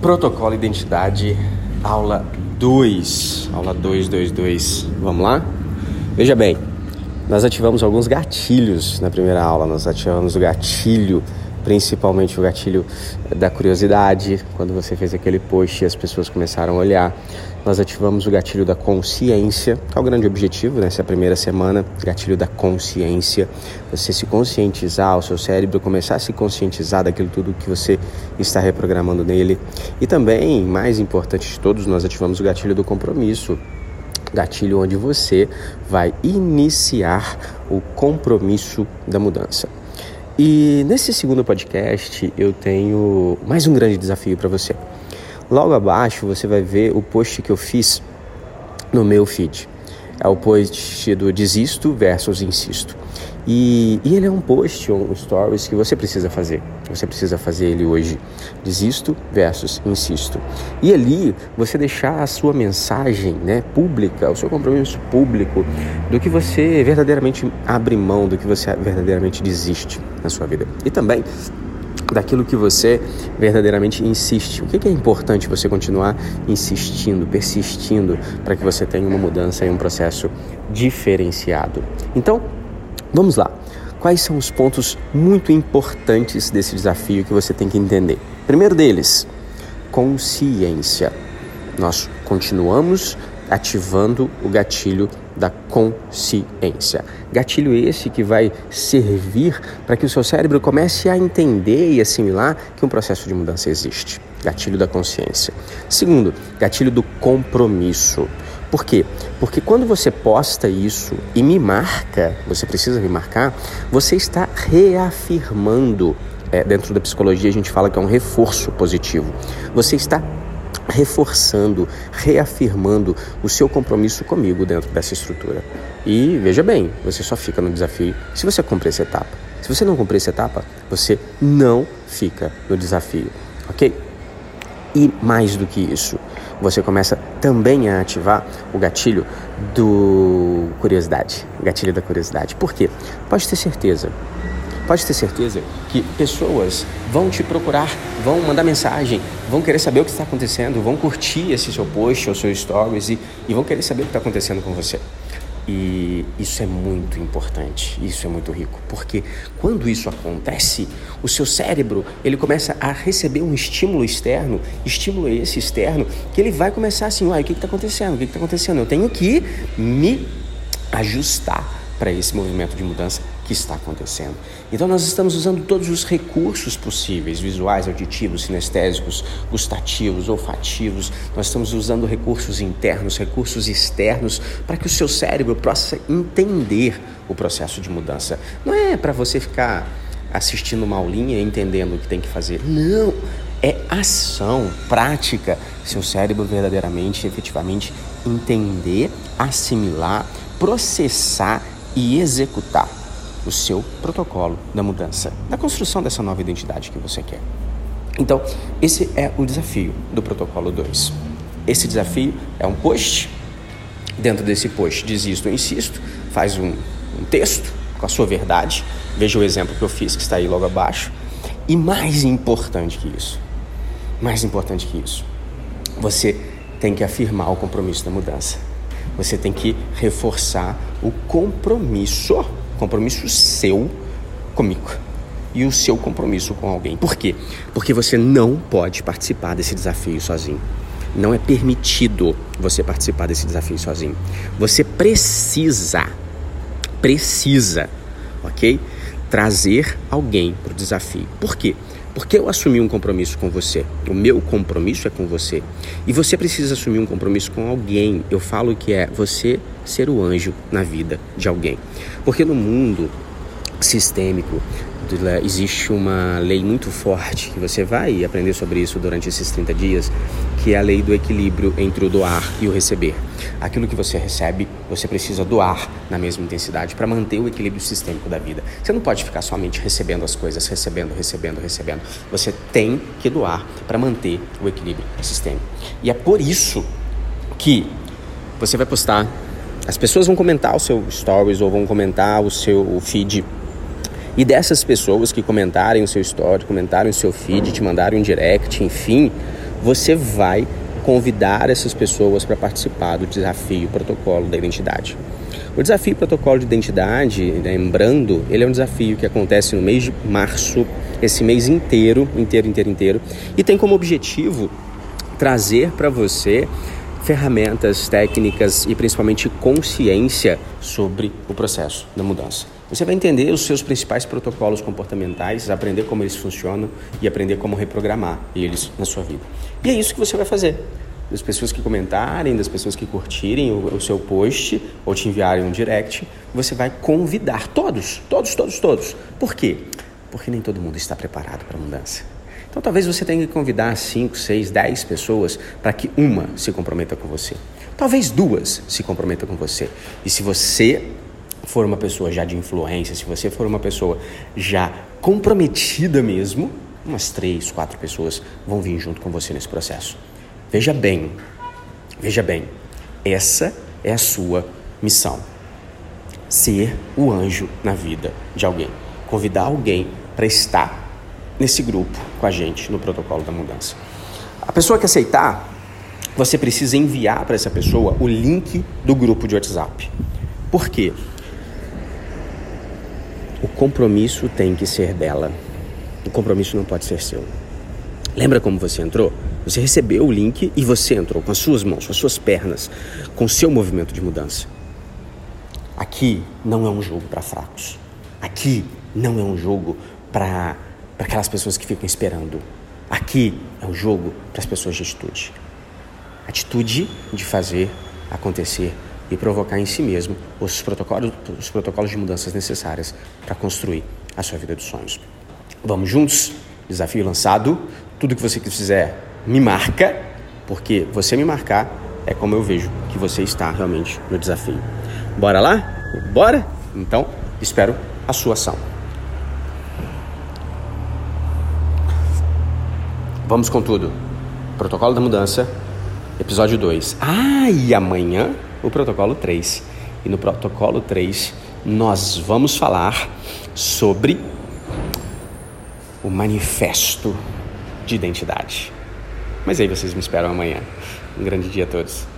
Protocolo Identidade, aula 2. Aula 222. Vamos lá? Veja bem, nós ativamos alguns gatilhos na primeira aula. Nós ativamos o gatilho, principalmente o gatilho da curiosidade. Quando você fez aquele post e as pessoas começaram a olhar, nós ativamos o gatilho da consciência, que é o grande objetivo nessa primeira semana, gatilho da consciência, você se conscientizar, o seu cérebro começar a se conscientizar daquilo tudo que você está reprogramando nele. E também, mais importante de todos, nós ativamos o gatilho do compromisso, gatilho onde você vai iniciar o compromisso da mudança. E nesse segundo podcast eu tenho mais um grande desafio para você. Logo abaixo você vai ver o post que eu fiz no meu feed. É o post do desisto versus insisto. E, e, ele é um post, um stories que você precisa fazer. Você precisa fazer ele hoje. Desisto versus insisto. E ali você deixar a sua mensagem né, pública, o seu compromisso público do que você verdadeiramente abre mão, do que você verdadeiramente desiste na sua vida. E também daquilo que você verdadeiramente insiste. O que é importante você continuar insistindo, persistindo, para que você tenha uma mudança e um processo diferenciado. Então, vamos lá. Quais são os pontos muito importantes desse desafio que você tem que entender? Primeiro deles, consciência. Nós continuamos ativando o gatilho da consciência. Gatilho esse que vai servir para que o seu cérebro comece a entender e assimilar que um processo de mudança existe. Gatilho da consciência. Segundo, gatilho do compromisso. Por quê? Porque quando você posta isso e me marca, você precisa me marcar, você está reafirmando. É, dentro da psicologia a gente fala que é um reforço positivo. Você está reforçando, reafirmando o seu compromisso comigo dentro dessa estrutura. E veja bem, você só fica no desafio se você cumprir essa etapa. Se você não cumprir essa etapa, você não fica no desafio, ok? E mais do que isso, você começa também a ativar o gatilho do curiosidade, gatilho da curiosidade. Por quê? Pode ter certeza, pode ter certeza que pessoas vão te procurar, vão mandar mensagem, vão querer saber o que está acontecendo, vão curtir esse seu post ou seu stories e, e vão querer saber o que está acontecendo com você. E isso é muito importante, isso é muito rico, porque quando isso acontece, o seu cérebro ele começa a receber um estímulo externo, estímulo esse externo, que ele vai começar assim, uai, o que está acontecendo? O que está acontecendo? Eu tenho que me ajustar para esse movimento de mudança que está acontecendo. Então nós estamos usando todos os recursos possíveis, visuais, auditivos, sinestésicos, gustativos, olfativos. Nós estamos usando recursos internos, recursos externos para que o seu cérebro possa entender o processo de mudança. Não é para você ficar assistindo uma aulinha e entendendo o que tem que fazer. Não, é ação, prática. Seu cérebro verdadeiramente, efetivamente entender, assimilar, processar e executar o seu protocolo da mudança, da construção dessa nova identidade que você quer. Então, esse é o desafio do protocolo 2. Esse desafio é um post. Dentro desse post, desisto ou insisto, faz um, um texto com a sua verdade. Veja o exemplo que eu fiz, que está aí logo abaixo. E mais importante que isso, mais importante que isso, você tem que afirmar o compromisso da mudança. Você tem que reforçar o compromisso, compromisso seu comigo e o seu compromisso com alguém. Por quê? Porque você não pode participar desse desafio sozinho. Não é permitido você participar desse desafio sozinho. Você precisa, precisa, ok? Trazer alguém para o desafio. Por quê? Porque eu assumi um compromisso com você. O meu compromisso é com você. E você precisa assumir um compromisso com alguém. Eu falo que é você ser o anjo na vida de alguém. Porque no mundo sistêmico existe uma lei muito forte que você vai aprender sobre isso durante esses 30 dias, que é a lei do equilíbrio entre o doar e o receber. Aquilo que você recebe, você precisa doar na mesma intensidade para manter o equilíbrio sistêmico da vida. Você não pode ficar somente recebendo as coisas, recebendo, recebendo, recebendo. Você tem que doar para manter o equilíbrio sistêmico. E é por isso que você vai postar as pessoas vão comentar o seu stories ou vão comentar o seu feed. E dessas pessoas que comentarem o seu story, comentarem o seu feed, te mandarem um direct, enfim, você vai convidar essas pessoas para participar do desafio protocolo da identidade. O desafio protocolo de identidade, lembrando, ele é um desafio que acontece no mês de março, esse mês inteiro, inteiro, inteiro, inteiro, e tem como objetivo trazer para você ferramentas, técnicas e principalmente consciência sobre o processo da mudança. Você vai entender os seus principais protocolos comportamentais, aprender como eles funcionam e aprender como reprogramar eles na sua vida. E é isso que você vai fazer. Das pessoas que comentarem, das pessoas que curtirem o, o seu post ou te enviarem um direct, você vai convidar todos, todos, todos, todos. Por quê? Porque nem todo mundo está preparado para a mudança. Então talvez você tenha que convidar 5, 6, 10 pessoas para que uma se comprometa com você. Talvez duas se comprometam com você. E se você for uma pessoa já de influência, se você for uma pessoa já comprometida mesmo, umas três, quatro pessoas vão vir junto com você nesse processo. Veja bem, veja bem, essa é a sua missão. Ser o anjo na vida de alguém. Convidar alguém para estar nesse grupo com a gente no protocolo da mudança. A pessoa que aceitar, você precisa enviar para essa pessoa o link do grupo de WhatsApp. Por quê? Compromisso tem que ser dela. O compromisso não pode ser seu. Lembra como você entrou? Você recebeu o link e você entrou com as suas mãos, com as suas pernas, com o seu movimento de mudança. Aqui não é um jogo para fracos. Aqui não é um jogo para aquelas pessoas que ficam esperando. Aqui é um jogo para as pessoas de atitude. Atitude de fazer acontecer e provocar em si mesmo os protocolos, os protocolos de mudanças necessárias para construir a sua vida dos sonhos. Vamos juntos? Desafio lançado. Tudo que você fizer, me marca, porque você me marcar é como eu vejo que você está realmente no desafio. Bora lá? Bora? Então, espero a sua ação. Vamos com tudo. Protocolo da mudança, episódio 2. Ah, e amanhã o protocolo 3. E no protocolo 3 nós vamos falar sobre o manifesto de identidade. Mas aí vocês me esperam amanhã. Um grande dia a todos.